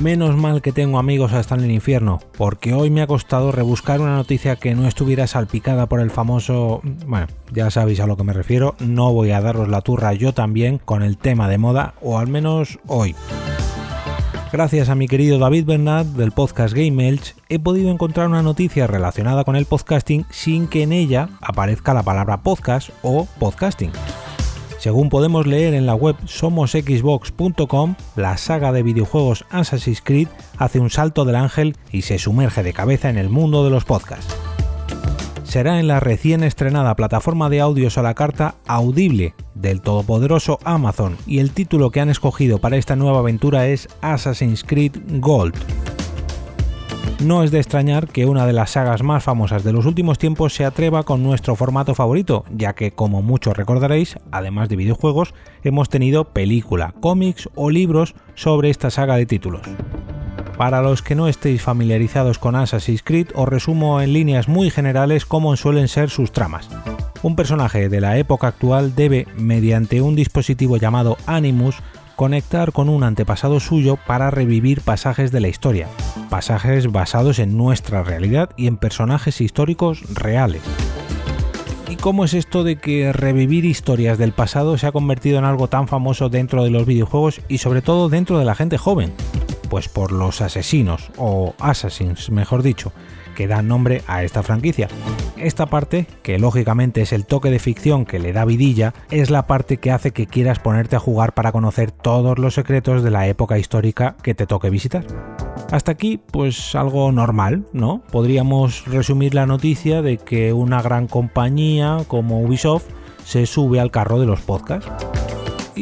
Menos mal que tengo amigos hasta en el infierno, porque hoy me ha costado rebuscar una noticia que no estuviera salpicada por el famoso... Bueno, ya sabéis a lo que me refiero, no voy a daros la turra yo también con el tema de moda, o al menos hoy. Gracias a mi querido David Bernard del podcast Game Elch, he podido encontrar una noticia relacionada con el podcasting sin que en ella aparezca la palabra podcast o podcasting. Según podemos leer en la web somosxbox.com, la saga de videojuegos Assassin's Creed hace un salto del ángel y se sumerge de cabeza en el mundo de los podcasts. Será en la recién estrenada plataforma de audios a la carta Audible del todopoderoso Amazon y el título que han escogido para esta nueva aventura es Assassin's Creed Gold. No es de extrañar que una de las sagas más famosas de los últimos tiempos se atreva con nuestro formato favorito, ya que como muchos recordaréis, además de videojuegos, hemos tenido película, cómics o libros sobre esta saga de títulos. Para los que no estéis familiarizados con Assassin's Creed, os resumo en líneas muy generales cómo suelen ser sus tramas. Un personaje de la época actual debe, mediante un dispositivo llamado Animus, conectar con un antepasado suyo para revivir pasajes de la historia, pasajes basados en nuestra realidad y en personajes históricos reales. ¿Y cómo es esto de que revivir historias del pasado se ha convertido en algo tan famoso dentro de los videojuegos y sobre todo dentro de la gente joven? Pues por los asesinos, o assassins mejor dicho, que dan nombre a esta franquicia. Esta parte, que lógicamente es el toque de ficción que le da vidilla, es la parte que hace que quieras ponerte a jugar para conocer todos los secretos de la época histórica que te toque visitar. Hasta aquí, pues algo normal, ¿no? Podríamos resumir la noticia de que una gran compañía como Ubisoft se sube al carro de los podcasts.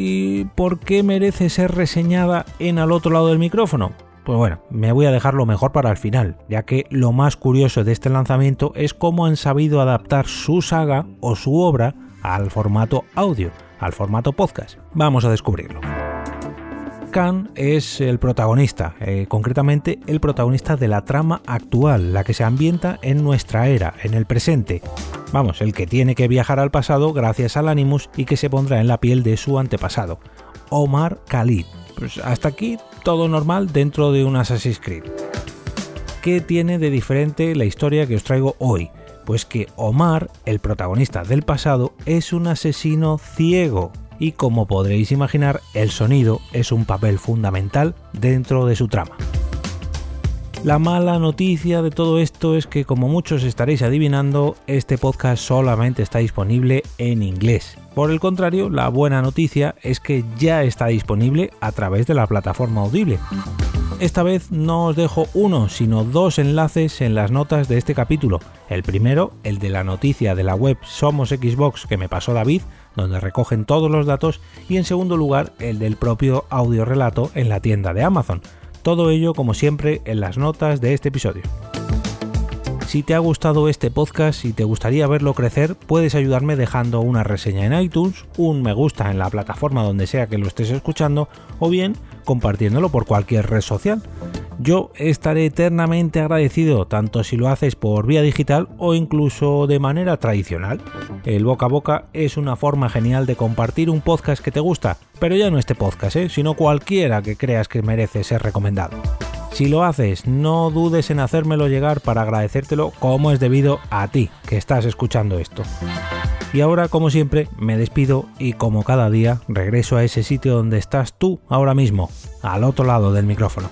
¿Y por qué merece ser reseñada en al otro lado del micrófono? Pues bueno, me voy a dejar lo mejor para el final, ya que lo más curioso de este lanzamiento es cómo han sabido adaptar su saga o su obra al formato audio, al formato podcast. Vamos a descubrirlo. Khan es el protagonista, eh, concretamente el protagonista de la trama actual, la que se ambienta en nuestra era, en el presente. Vamos, el que tiene que viajar al pasado gracias al Animus y que se pondrá en la piel de su antepasado, Omar Khalid. Pues hasta aquí todo normal dentro de un Assassin's Creed. ¿Qué tiene de diferente la historia que os traigo hoy? Pues que Omar, el protagonista del pasado, es un asesino ciego y como podréis imaginar, el sonido es un papel fundamental dentro de su trama. La mala noticia de todo esto es que, como muchos estaréis adivinando, este podcast solamente está disponible en inglés. Por el contrario, la buena noticia es que ya está disponible a través de la plataforma Audible. Esta vez no os dejo uno, sino dos enlaces en las notas de este capítulo. El primero, el de la noticia de la web Somos Xbox que me pasó David, donde recogen todos los datos, y en segundo lugar, el del propio audio relato en la tienda de Amazon todo ello, como siempre, en las notas de este episodio. Si te ha gustado este podcast y te gustaría verlo crecer, puedes ayudarme dejando una reseña en iTunes, un me gusta en la plataforma donde sea que lo estés escuchando o bien compartiéndolo por cualquier red social. Yo estaré eternamente agradecido tanto si lo haces por vía digital o incluso de manera tradicional. El boca a boca es una forma genial de compartir un podcast que te gusta, pero ya no este podcast, ¿eh? sino cualquiera que creas que merece ser recomendado. Si lo haces, no dudes en hacérmelo llegar para agradecértelo como es debido a ti que estás escuchando esto. Y ahora, como siempre, me despido y como cada día regreso a ese sitio donde estás tú ahora mismo, al otro lado del micrófono.